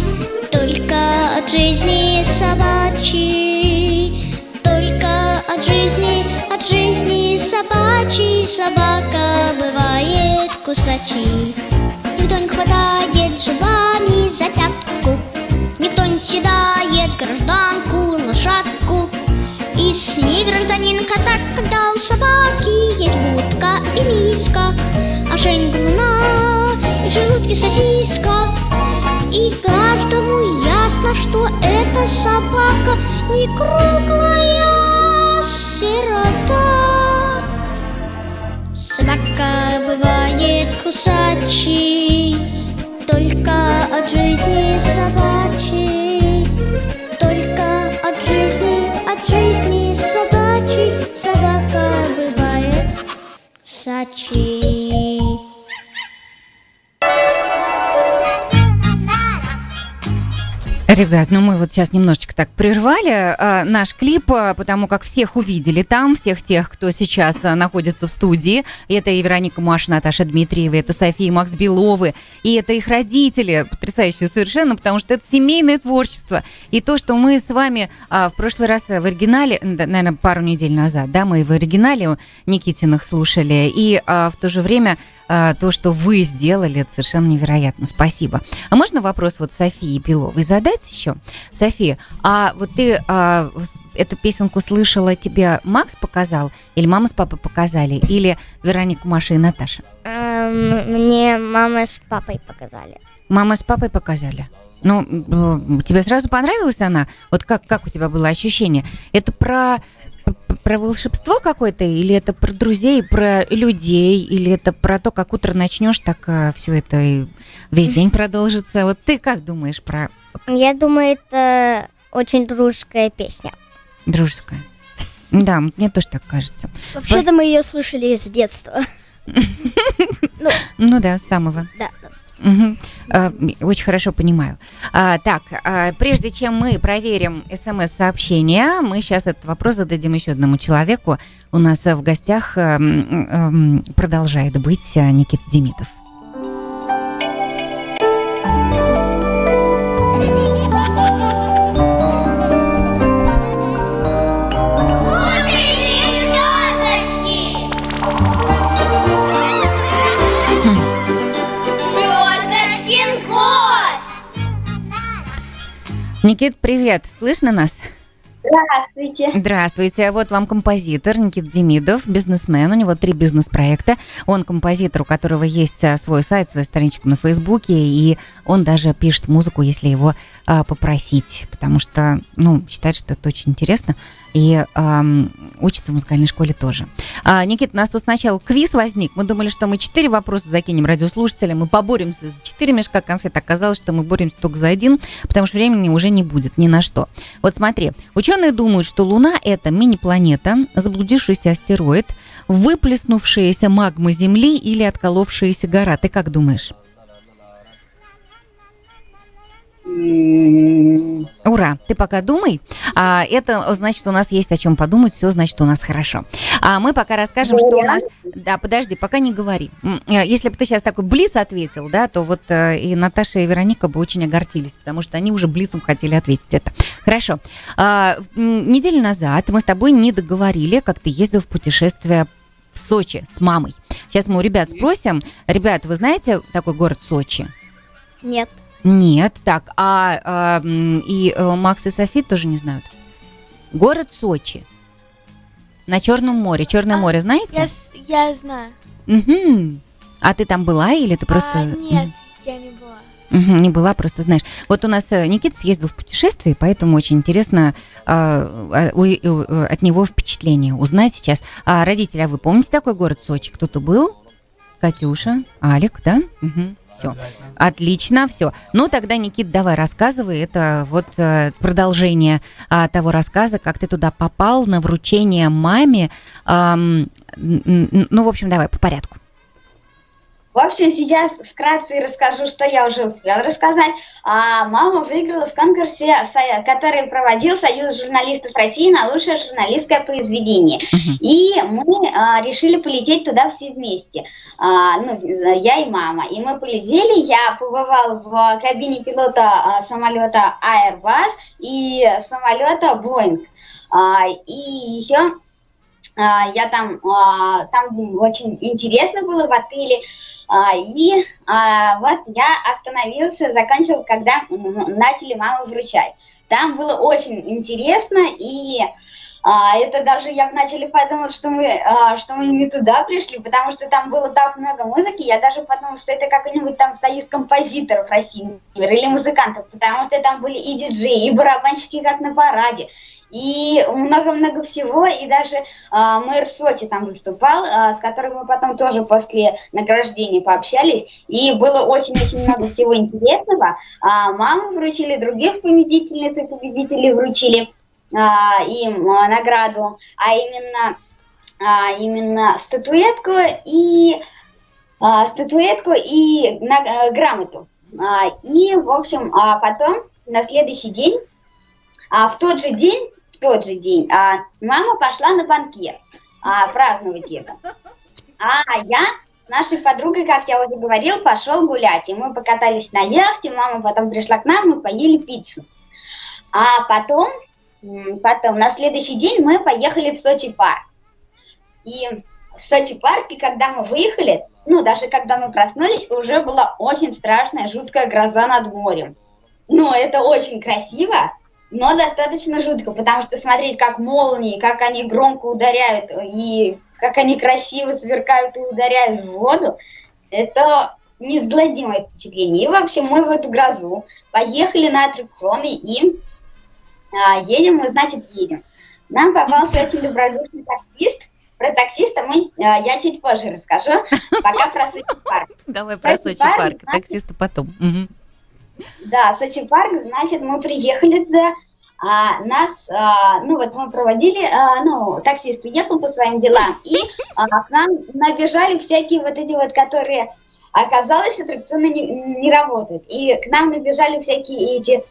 [SPEAKER 10] от жизни собачьей, только от жизни, от жизни собачьей собака бывает кусачей. Никто не хватает зубами за пятку, никто не седает гражданку, лошадку. И с ней гражданинка так, когда у собаки есть будка и миска, а шейн луна и желудки сосиска. И каждому ясно, что эта собака не круглая сирота. Собака бывает кусачей, только от жизни собачьей, только от жизни, от жизни собачьей собака бывает кусачей.
[SPEAKER 1] Ребят, ну мы вот сейчас немножечко так прервали а, наш клип, а, потому как всех увидели там, всех тех, кто сейчас а, находится в студии. Это и Вероника Маша, Наташа Дмитриева, это София и Макс Беловы, и это их родители, потрясающие совершенно, потому что это семейное творчество. И то, что мы с вами а, в прошлый раз в оригинале, наверное, пару недель назад, да, мы в оригинале Никитиных слушали, и а, в то же время а, то, что вы сделали, это совершенно невероятно. Спасибо. А можно вопрос вот Софии Беловой задать еще? София, а вот ты а, эту песенку слышала, тебе Макс показал, или мама с папой показали, или Вероника, Маша и Наташа?
[SPEAKER 7] Эм, мне мама с папой показали.
[SPEAKER 1] Мама с папой показали. Ну, тебе сразу понравилась она? Вот как, как у тебя было ощущение? Это про, про волшебство какое-то, или это про друзей, про людей, или это про то, как утро начнешь, так все это и весь день продолжится? Вот ты как думаешь про
[SPEAKER 7] Я думаю, это очень дружеская песня.
[SPEAKER 1] дружеское? Да, мне тоже так кажется.
[SPEAKER 7] Вообще-то мы ее слушали с детства.
[SPEAKER 1] Ну да, с самого.
[SPEAKER 7] Да,
[SPEAKER 1] м, Очень хорошо понимаю. А, так, а, прежде чем мы проверим смс-сообщения, мы сейчас этот вопрос зададим еще одному человеку. У нас а, в гостях м, продолжает быть Никита Демидов. Никит, привет! Слышно нас?
[SPEAKER 6] Здравствуйте.
[SPEAKER 1] Здравствуйте. Вот вам композитор Никит Демидов, бизнесмен. У него три бизнес-проекта. Он композитор, у которого есть а, свой сайт, своя страничка на Фейсбуке, и он даже пишет музыку, если его а, попросить, потому что, ну, считает, что это очень интересно, и ам, учится в музыкальной школе тоже. А, Никит, у нас тут сначала квиз возник. Мы думали, что мы четыре вопроса закинем радиослушателям, мы поборемся за четыре мешка конфет. Оказалось, что мы боремся только за один, потому что времени уже не будет ни на что. Вот смотри, ученые думают, что Луна – это мини-планета, заблудившийся астероид, выплеснувшаяся магма Земли или отколовшаяся гора. Ты как думаешь? Ура! Ты пока думай. А, это значит, у нас есть о чем подумать. Все значит, у нас хорошо. А мы пока расскажем, что у нас. Да, подожди, пока не говори. Э, Если бы ты сейчас такой блиц ответил, да, то вот э, и Наташа и Вероника бы очень огорчились, потому что они уже блицом хотели ответить это. Хорошо. А, неделю назад мы с тобой не договорили, как ты ездил в путешествие в Сочи с мамой. Сейчас мы у ребят спросим. Ребят, вы знаете такой город Сочи?
[SPEAKER 7] Нет.
[SPEAKER 1] Нет, так, а, а, и э, Макс и Софи тоже не знают. Город Сочи. На Черном море. Черное
[SPEAKER 2] А,
[SPEAKER 1] море,
[SPEAKER 2] Я,
[SPEAKER 1] знаете?
[SPEAKER 2] с- я знаю.
[SPEAKER 1] Мгм. А ты там была или ты просто...
[SPEAKER 2] А, нет, я не была.
[SPEAKER 1] Мгм, не была, просто знаешь. Вот у нас э, Никита съездил в путешествие, поэтому очень интересно а, а, у- у- э, от него впечатление узнать сейчас. А родители, а вы помните такой город Сочи? Кто-то был? Катюша, Алик, да? Все. Отлично, все. Ну, тогда, Никит, давай рассказывай. Это вот э, продолжение а, того рассказа, как ты туда попал на вручение маме. Н- ну, в общем, давай по порядку.
[SPEAKER 6] В общем, сейчас вкратце расскажу, что я уже успел рассказать. А, мама выиграла в конкурсе, который проводил Союз журналистов России на лучшее журналистское произведение. И мы а, решили полететь туда все вместе. А, ну, я и мама. И мы полетели. Я побывала в кабине пилота а, самолета Airbus и самолета Boeing. А, и еще а, я там, а, там очень интересно было в отеле. А, И а, вот я остановился, закончил, когда начали маму вручать. Там было очень интересно, и а, это даже я вначале подумала, что мы, что мы не туда пришли, потому что там было так много музыки, я даже подумала, что это какой-нибудь там союз композиторов России или музыкантов, потому что там были и диджеи, и барабанщики, как на параде, и много-много всего, и даже а, мэр Сочи там выступал, а, с которым мы потом тоже после награждения пообщались, и было очень-очень много всего интересного. А, маму вручили, других победительниц и победителей вручили а, им а, награду, а именно, а, именно статуэтку и а, статуэтку и на- э, грамоту. А, и, в общем, а потом на следующий день, а в тот же день, тот же день, а, мама пошла на банкет а, праздновать это. А я с нашей подругой, как я уже говорил, пошел гулять. И мы покатались на яхте, мама потом пришла к нам, мы поели пиццу. А потом, потом, на следующий день мы поехали в Сочи парк. И в Сочи парке, когда мы выехали, ну, даже когда мы проснулись, уже была очень страшная, жуткая гроза над морем. Но это очень красиво, но достаточно жутко, потому что смотреть, как молнии, как они громко ударяют и как они красиво сверкают и ударяют в воду, это неизгладимое впечатление. И, в общем, мы в эту грозу поехали на аттракционы и а, едем мы, значит, едем. Нам попался очень добродушный таксист. Про таксиста мы, а, я чуть позже расскажу, пока про Сочи парк.
[SPEAKER 1] Давай про Сочи
[SPEAKER 6] парк,
[SPEAKER 1] таксиста потом.
[SPEAKER 6] Да, Сочи парк, значит, мы приехали туда, а, нас, а, ну вот мы проводили, а, ну, таксист уехал по своим делам, и а, к нам набежали всякие вот эти вот, которые, оказалось, аттракционы не, не работают, и к нам набежали всякие эти,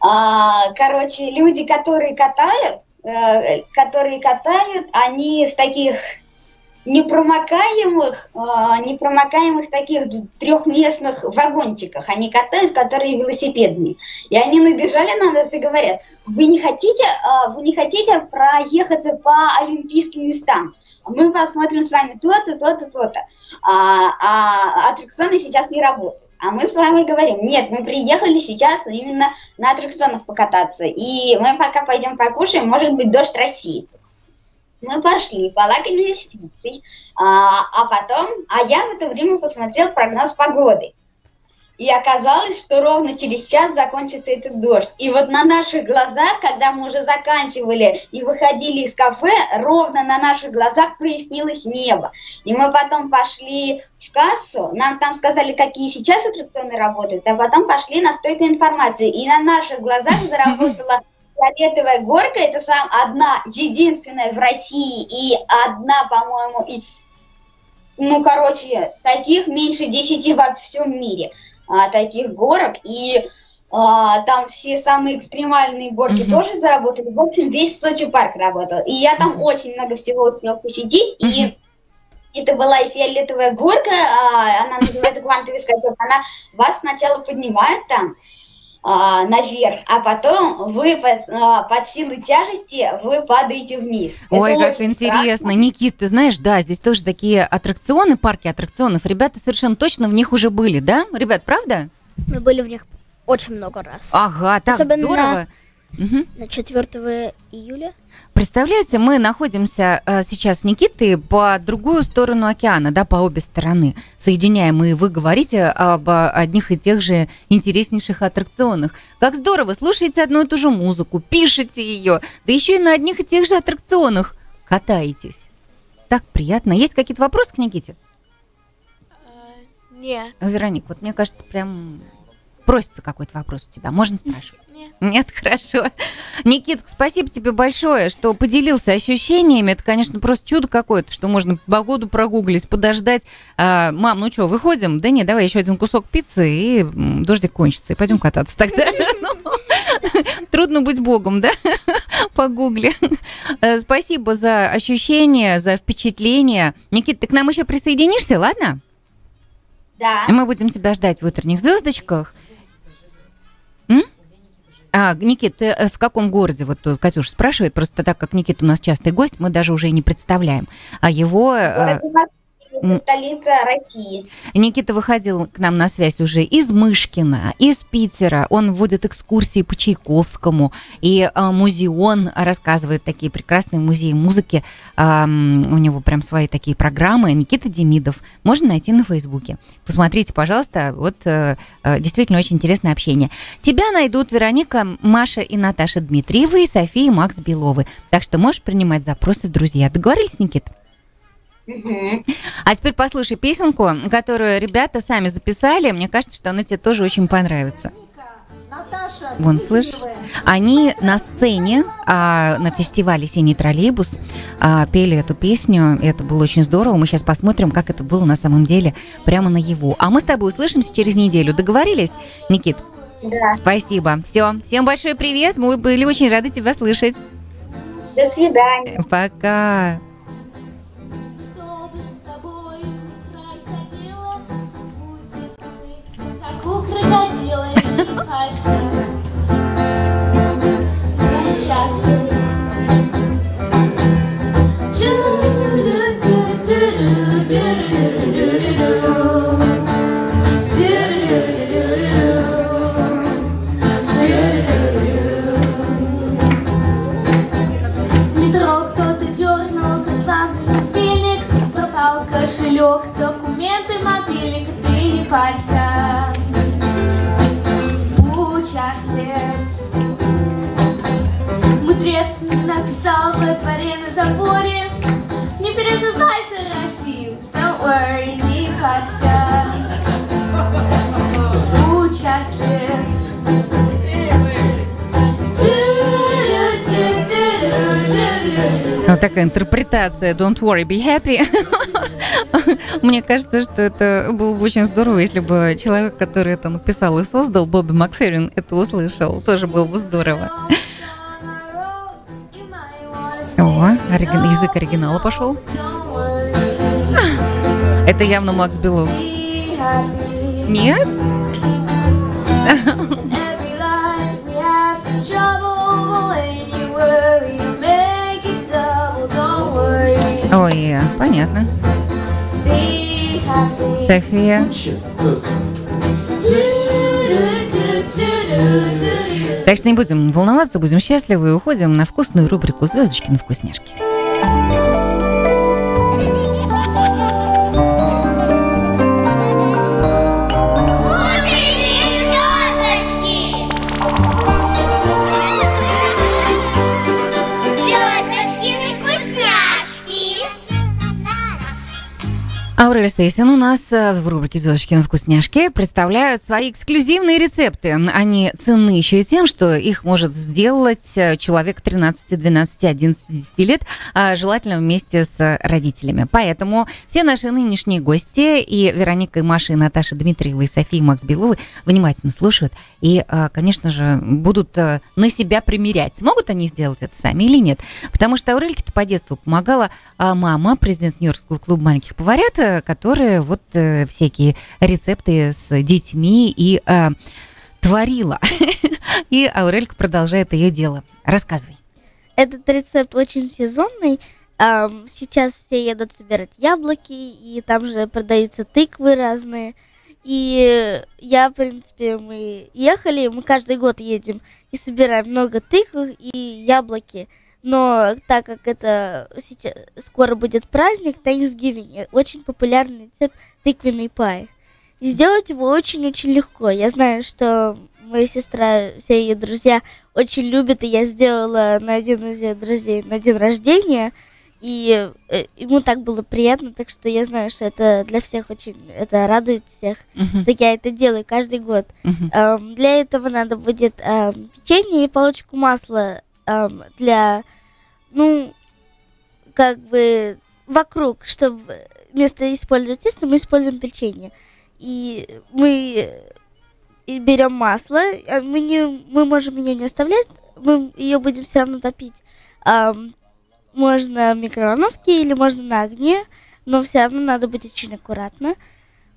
[SPEAKER 6] а, короче, люди, которые катают, э, которые катают, они в таких непромокаемых, а, непромокаемых таких трехместных вагончиках. Они катают, которые велосипедные. И они набежали на нас и говорят, вы не хотите, а, вы не хотите проехаться по олимпийским местам? Мы посмотрим с вами то-то, то-то, то-то. А, а аттракционы сейчас не работают. А мы с вами говорим, нет, мы приехали сейчас именно на аттракционах покататься. И мы пока пойдем покушаем, может быть, дождь рассеется. Мы пошли, полакомились пиццей, а, а потом, а я в это время посмотрел прогноз погоды. И оказалось, что ровно через час закончится этот дождь. И вот на наших глазах, когда мы уже заканчивали и выходили из кафе, ровно на наших глазах прояснилось небо. И мы потом пошли в кассу, нам там сказали, какие сейчас аттракционы работают, а потом пошли на стойку информации. И на наших глазах заработала фиолетовая горка, это сам одна, единственная в России и одна, по-моему, из, ну, короче, таких меньше 10 во всем мире, а, таких горок, и а, там все самые экстремальные горки
[SPEAKER 1] Мгм.
[SPEAKER 6] тоже заработали, в общем, весь Сочи парк работал, и я там
[SPEAKER 1] Мгм.
[SPEAKER 6] очень много всего успел посетить,
[SPEAKER 1] Мгм.
[SPEAKER 6] и это была и фиолетовая горка, а, она называется квантовый скачок, она вас сначала поднимает там, а, наверх, а потом вы под, а, под силой тяжести вы падаете вниз.
[SPEAKER 1] Ой,
[SPEAKER 6] Это
[SPEAKER 1] как интересно.
[SPEAKER 6] страшно.
[SPEAKER 1] Никит, ты знаешь, да, здесь тоже такие аттракционы, парки аттракционов. Ребята совершенно точно в них уже были, да? Ребят, правда?
[SPEAKER 7] Мы были в них очень много раз.
[SPEAKER 1] Ага, так
[SPEAKER 7] Особенно
[SPEAKER 1] здорово. Мгм.
[SPEAKER 7] На 4 июля.
[SPEAKER 1] Представляете, мы находимся э, сейчас с Никитой по другую сторону океана, да, по обе стороны. Соединяем, и вы говорите об одних и тех же интереснейших аттракционах. Как здорово, слушаете одну и ту же музыку, пишете ее, да еще и на одних и тех же аттракционах катаетесь. Так приятно. Есть какие-то вопросы к Никите?
[SPEAKER 2] А, Нет,
[SPEAKER 1] Вероник, вот мне кажется, прям просится какой-то вопрос у тебя. Можно спрашивать?
[SPEAKER 2] Нет.
[SPEAKER 1] Нет, хорошо. Никит, спасибо тебе большое, что поделился ощущениями. Это, конечно, просто чудо какое-то, что можно погоду прогуглить, подождать. А, мам, ну что, выходим? Да нет, давай еще один кусок пиццы, и дождик кончится, и пойдем кататься тогда. Ну, Трудно быть богом, да? Погугли. Э, Спасибо за ощущения, за впечатления. Никит, ты к нам еще присоединишься, ладно?
[SPEAKER 6] Да.
[SPEAKER 1] Мы будем тебя ждать в утренних звездочках. М? А, Никит, ты э, в каком городе? Вот тут Катюша спрашивает, просто так как Никит у нас частый гость, мы даже уже и не представляем. А его... э,
[SPEAKER 6] Город это столица России.
[SPEAKER 1] Никита выходил к нам на связь уже из Мышкина, из Питера. Он вводит экскурсии по Чайковскому. И а, музеон рассказывает такие прекрасные музеи музыки. Ам, у него прям свои такие программы. Никита Демидов. Можно найти на Фейсбуке. Посмотрите, пожалуйста. Вот э, э, действительно очень интересное общение. Тебя найдут Вероника, Маша и Наташа Дмитриевы и София и Макс Беловы. Так что можешь принимать запросы, друзья. Договорились, Никит? А теперь послушай песенку, которую ребята сами записали. Мне кажется, что она тебе тоже очень понравится. Вон, слышь? Они на сцене а, на фестивале «Синий троллейбус» а, пели эту песню. Это было очень здорово. Мы сейчас посмотрим, как это было на самом деле прямо на его. А мы с тобой услышимся через неделю. Договорились, Никит?
[SPEAKER 6] Да.
[SPEAKER 1] Спасибо. Все. Всем большой привет. Мы были очень рады тебя слышать.
[SPEAKER 6] До свидания.
[SPEAKER 1] Пока.
[SPEAKER 2] Крокодила и пальца. Я счастлив. В метро кошелек, документы, мобильник Ты не парься счастлив Мудрец написал во дворе на заборе Не переживай за Россию Don't worry, не парься Будь счастлив
[SPEAKER 1] Вот такая интерпретация Don't worry, be happy. Мне кажется, что это было бы очень здорово, если бы человек, который это написал и создал, Бобби Макферрин, это услышал. Тоже было бы здорово. О, оригин- язык оригинала пошел. Это явно Макс Белов. Нет? Ой, понятно. София. Так что не будем волноваться, будем счастливы и уходим на вкусную рубрику «Звездочки на вкусняшки». Аурель Стейсен у нас э, в рубрике «Звездочки на вкусняшки» представляют свои эксклюзивные рецепты. Они ценны еще и тем, что их может сделать э, человек 13, 12, 11, 10 лет, а желательно вместе с родителями. Поэтому все наши нынешние гости и Вероника, и Маша, и Наташа Дмитриева, и София, и Макс Беловы внимательно слушают и, э, конечно же, будут э, на себя примерять. Смогут они сделать это сами или нет? Потому что Аурельке-то по детству помогала мама, президент Нью-Йоркского клуба маленьких поварят, э, которая вот э, всякие рецепты с детьми и э, творила. И Аурелька продолжает ее дело. Рассказывай.
[SPEAKER 11] Этот рецепт очень сезонный. Сейчас все едут собирать яблоки, и там же продаются тыквы разные. И я, в принципе, мы ехали, мы каждый год едем и собираем много тыкв и яблоки. Но так как это сейчас скоро будет праздник Thanksgiving, очень популярный рецепт тыквенный пай. И сделать его очень-очень легко. Я знаю, что моя сестра, все ее друзья очень любят, и я сделала на один из ее друзей на день рождения, и э, ему так было приятно, так что я знаю, что это для всех очень, это радует всех.
[SPEAKER 1] Мгм,
[SPEAKER 11] Так я это делаю каждый год.
[SPEAKER 1] мгм.
[SPEAKER 11] Ам, Для этого надо будет ам, печенье и палочку масла ам, для, ну, как бы вокруг, чтобы вместо использовать тесто мы используем печенье. И мы берем масло, а мы, не, мы можем ее не оставлять, мы ее будем все равно топить. Ам, можно в микроволновке или можно на огне, но все равно надо быть очень аккуратно.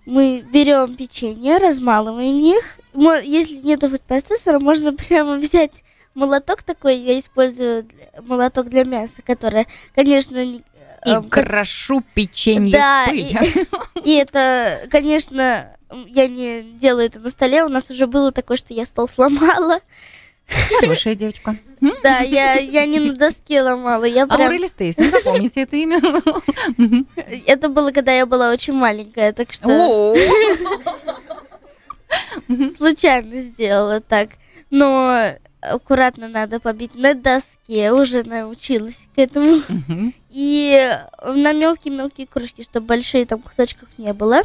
[SPEAKER 11] Мы берем печенье, размалываем их. Если нету фудпроцессора, можно прямо взять молоток такой. Я использую молоток для мяса, который, конечно, не-
[SPEAKER 1] И
[SPEAKER 11] эм, как-
[SPEAKER 1] крошу печенье
[SPEAKER 11] Да,
[SPEAKER 1] пыль.
[SPEAKER 11] и, и это, конечно, я не делаю это на столе. У нас уже было такое, что я стол сломала.
[SPEAKER 1] Хорошая девочка.
[SPEAKER 11] Да, я, я не на доске ломала. Я прям...
[SPEAKER 1] Аурель Стейсен, запомните это имя.
[SPEAKER 11] Это было, когда я была очень маленькая, так что случайно сделала так. Но аккуратно надо побить на доске, уже научилась к этому. И на мелкие-мелкие кружки, чтобы большие там кусочков не было.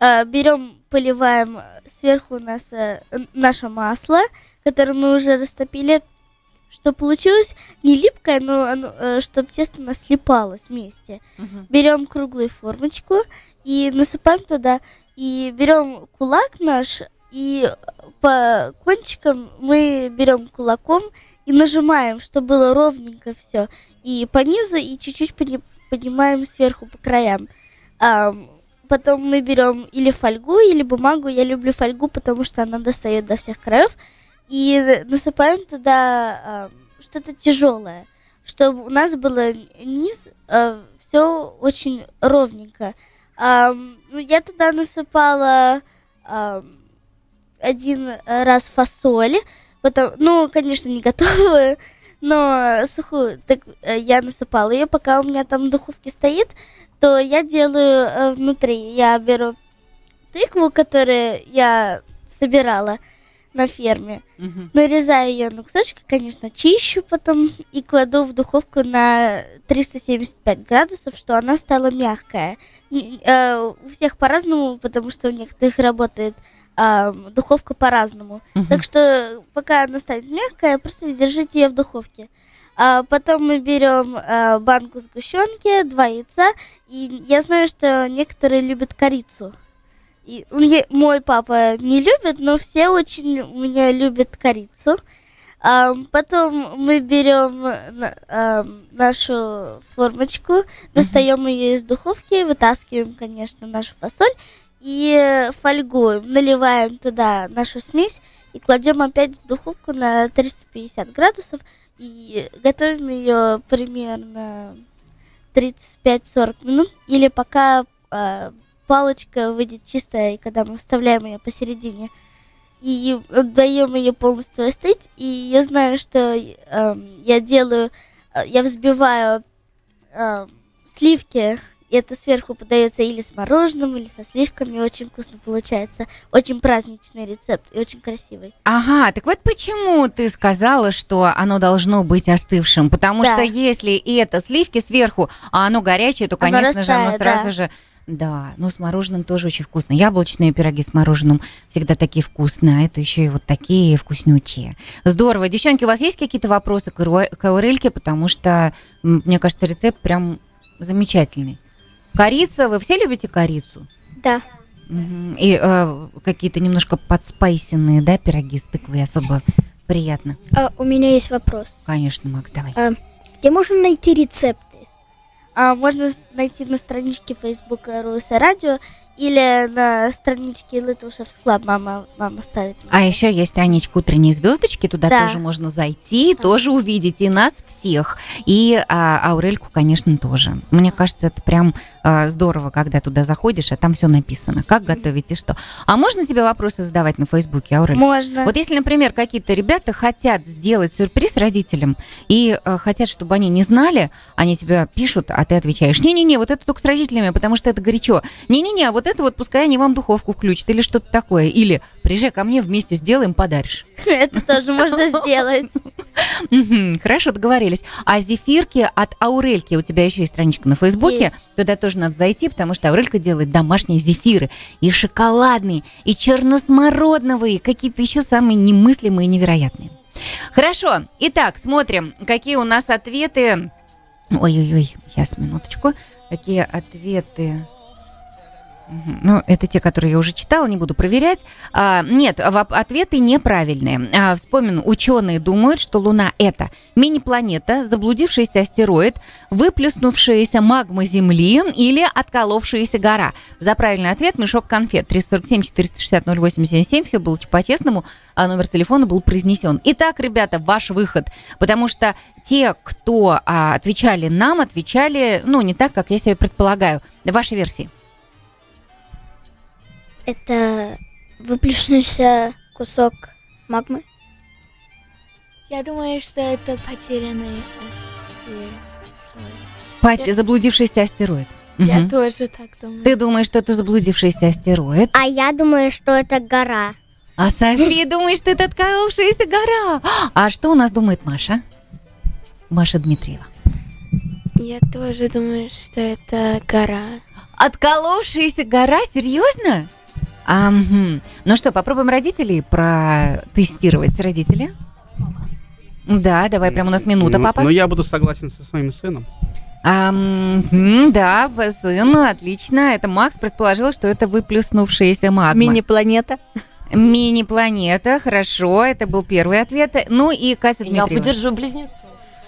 [SPEAKER 11] А, Берем, поливаем сверху у нас э, наше масло, которое мы уже растопили, чтобы получилось не липкое, но чтобы тесто у нас слипалось вместе.
[SPEAKER 1] Мгм.
[SPEAKER 11] Берем круглую формочку и насыпаем туда. И берем кулак наш и по кончикам мы берем кулаком и нажимаем, чтобы было ровненько все. И по низу, и чуть-чуть подни- поднимаем сверху по краям. Ам, потом мы берем или фольгу, или бумагу. Я люблю фольгу, потому что она достает до всех краев. И насыпаем туда ам, что-то тяжелое, чтобы у нас было низ все очень ровненько. Ну, я туда насыпала ам, один раз фасоль, потом, ну, конечно, не готовую, но сухую. Так э, я насыпала ее, пока у меня там в духовке стоит, то я делаю э, внутри. Я беру тыкву, которую я собирала на ферме,
[SPEAKER 1] Мгм.
[SPEAKER 11] нарезаю ее на кусочки, конечно, чищу потом и кладу в духовку на 375 градусов, что она стала мягкая. Э, У всех по-разному, потому что у некоторых работает а, духовка по-разному.
[SPEAKER 1] Мгм.
[SPEAKER 11] Так что пока она станет мягкая, просто держите ее в духовке. А потом мы берем а, банку сгущенки, два яйца. И я знаю, что некоторые любят корицу. И мне- мой папа не любит, но все очень у меня любят корицу. А, потом мы берем а, нашу формочку, достаем ее из духовки, вытаскиваем, конечно, нашу фасоль и фольгу наливаем туда нашу смесь и кладем опять в духовку на 350 градусов и готовим ее примерно 35-40 минут или пока а, палочка выйдет чистая, и когда мы вставляем ее посередине и даем ее полностью остыть. И я знаю, что эм, я делаю, э, я взбиваю эм, сливки, это сверху подается или с мороженым, или со сливками. Очень вкусно получается. Очень праздничный рецепт и очень красивый.
[SPEAKER 1] Ага, так вот почему ты сказала, что оно должно быть остывшим. Потому
[SPEAKER 11] Да.
[SPEAKER 1] что если и это сливки сверху, а оно горячее, то,
[SPEAKER 11] Оно
[SPEAKER 1] конечно же, оно
[SPEAKER 11] растает,
[SPEAKER 1] сразу
[SPEAKER 11] да.
[SPEAKER 1] же... Да, ну с мороженым тоже очень вкусно. Яблочные пироги с мороженым всегда такие вкусные, а это еще и вот такие вкуснючие. Здорово. Девчонки, у вас есть какие-то вопросы к к Аурельке? Потому что, мне кажется, рецепт прям замечательный. Корица, вы все любите корицу?
[SPEAKER 7] Да.
[SPEAKER 1] Мгм. И э, какие-то немножко подспайсенные, да, пироги с тыквой особо приятно.
[SPEAKER 7] А, у меня есть вопрос.
[SPEAKER 1] Конечно, Макс, давай.
[SPEAKER 7] Где можно найти рецепты?
[SPEAKER 11] А можно с- найти на страничке Фейсбука Rusa Radio или на страничке Little Chefs Club мама, мама ставит.
[SPEAKER 1] А еще есть страничка утренней звездочки, туда
[SPEAKER 11] Да.
[SPEAKER 1] тоже можно зайти, тоже увидеть и нас всех, и а, Аурельку, конечно, тоже. Мне кажется, это прям а, здорово, когда туда заходишь, а там все написано, как готовить и что. А можно тебе вопросы задавать на Фейсбуке, Аурель?
[SPEAKER 11] Можно.
[SPEAKER 1] Вот если, например, какие-то ребята хотят сделать сюрприз родителям и э, хотят, чтобы они не знали, они тебя пишут, а ты отвечаешь, не-не-не, вот это только с родителями, потому что это горячо. Не-не-не, а вот это вот пускай они вам духовку включат или что-то такое. Или приезжай ко мне, вместе сделаем, подаришь.
[SPEAKER 11] Это тоже можно сделать.
[SPEAKER 1] Хорошо, договорились. А зефирки от Аурельки, у тебя еще есть страничка на Фейсбуке, туда тоже надо зайти, потому что Аурелька делает домашние зефиры. И шоколадные, и черносмородновые, какие-то еще самые немыслимые и невероятные. Хорошо, итак, смотрим, какие у нас ответы. Ой-ой-ой, сейчас, минуточку. Какие ответы... Ну, это те, которые я уже читала, не буду проверять. А, нет, ответы неправильные. А, вспомню, ученые думают, что Луна это мини-планета, заблудившийся астероид, выплеснувшаяся магма Земли или отколовшаяся гора. За правильный ответ мешок конфет 347 460 0877. Все было по-честному, а номер телефона был произнесен. Итак, ребята, ваш выход. Потому что те, кто а, отвечали нам, отвечали, ну, не так, как я себе предполагаю. Ваши версии.
[SPEAKER 7] Это выплюснувшийся кусок магмы?
[SPEAKER 2] Я думаю, что это потерянный астероид.
[SPEAKER 1] Пать- заблудившийся астероид.
[SPEAKER 2] Я
[SPEAKER 1] Мгм.
[SPEAKER 2] тоже так думаю.
[SPEAKER 1] Ты думаешь, что это заблудившийся астероид?
[SPEAKER 10] А я думаю, что это гора.
[SPEAKER 1] А София думает, что это отколовшаяся гора. А что у нас думает Маша? Маша Дмитриева.
[SPEAKER 3] Я тоже думаю, что это гора.
[SPEAKER 1] Отколовшаяся гора? Серьезно? А, мгм. Ну что, попробуем родителей протестировать. Родители? Да, давай, прям у нас минута,
[SPEAKER 5] Ну-
[SPEAKER 1] папа.
[SPEAKER 5] Ну, я буду согласен со своим сыном.
[SPEAKER 1] А, да, в- сын, отлично. Это Макс предположил, что это выплеснувшаяся магма.
[SPEAKER 12] Мини-планета.
[SPEAKER 1] Мини-планета, хорошо, это был первый ответ. Ну и Катя
[SPEAKER 4] Я
[SPEAKER 1] Дмитриева.
[SPEAKER 4] поддержу близнецов.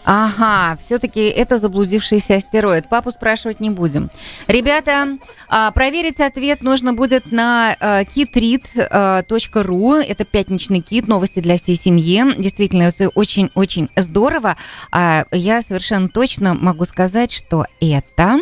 [SPEAKER 1] Ага, все-таки это заблудившийся астероид. Папу спрашивать не будем. Ребята, а, проверить ответ нужно будет на а, kitread.ru. Это пятничный кит, новости для всей семьи. Действительно, это очень-очень здорово. А, Я совершенно точно могу сказать, что это...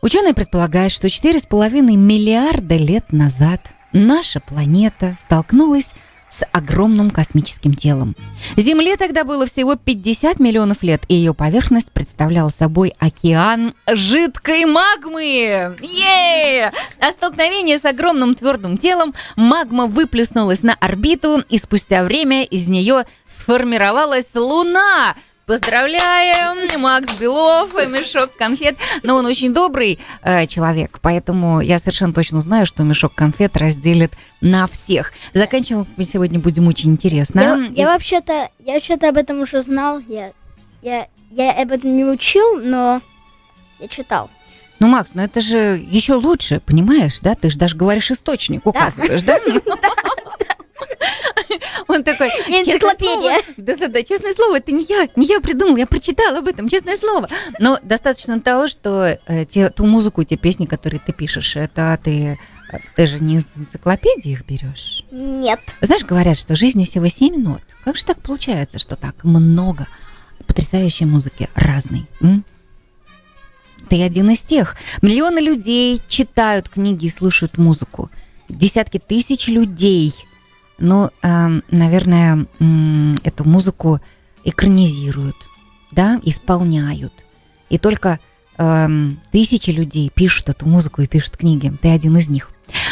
[SPEAKER 1] Ученые предполагают, что 4,5 миллиарда лет назад наша планета столкнулась огромным космическим телом. Земле тогда было всего 50 миллионов лет, и ее поверхность представляла собой океан жидкой магмы. Е! А столкновение с огромным твердым телом магма выплеснулась на орбиту, и спустя время из нее сформировалась Луна. Поздравляем, Макс Белов, мешок конфет. Но он очень добрый э, человек, поэтому я совершенно точно знаю, что мешок конфет разделит на всех. Заканчиваем мы сегодня будем очень интересно.
[SPEAKER 7] Я, я
[SPEAKER 1] Из-
[SPEAKER 7] вообще-то, я вообще-то об этом уже знал. Я, я, я об этом не учил, но я читал.
[SPEAKER 1] Ну, Макс, ну это же еще лучше, понимаешь, да? Ты же даже говоришь источник, указываешь, да? Он такой,
[SPEAKER 7] Я
[SPEAKER 1] «Честное
[SPEAKER 7] энциклопедия.
[SPEAKER 1] слово, Да-да-да, честное слово, это не я, не я придумал, я прочитала об этом, честное слово. Но достаточно того, что э, те, ту музыку, те песни, которые ты пишешь, это ты, э, ты же не из энциклопедии их берешь.
[SPEAKER 7] Нет.
[SPEAKER 1] Знаешь, говорят, что жизни всего 7 минут. Как же так получается, что так много потрясающей музыки разной? м? Ты один из тех. Миллионы людей читают книги и слушают музыку. Десятки тысяч людей, ну, наверное, эту музыку экранизируют, да, исполняют. И только эм, тысячи людей пишут эту музыку и пишут книги. Ты один из них.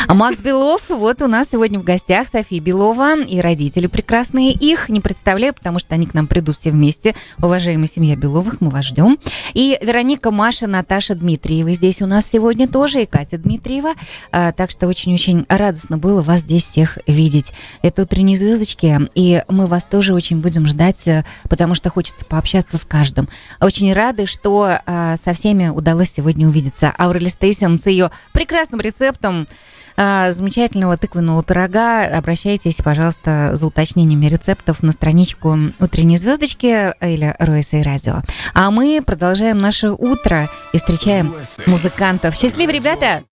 [SPEAKER 1] А Макс Белов, вот у нас сегодня в гостях София Белова и родители прекрасные. Их не представляю, потому что они к нам придут все вместе. Уважаемая семья Беловых, мы вас ждем. И Вероника, Маша, Наташа Дмитриева здесь у нас сегодня тоже, и Катя Дмитриева. А, так что очень-очень радостно было вас здесь всех видеть. Это утренние звездочки, и мы вас тоже очень будем ждать, э, потому что хочется пообщаться с каждым. Очень рады, что а, со всеми удалось сегодня увидеться. Аурели Стейсен с ее прекрасным рецептом замечательного тыквенного пирога. Обращайтесь, пожалуйста, за уточнениями рецептов на страничку «Утренней звездочки» или «Ройса и радио». А мы продолжаем наше утро и встречаем музыкантов. Счастливо, ребята!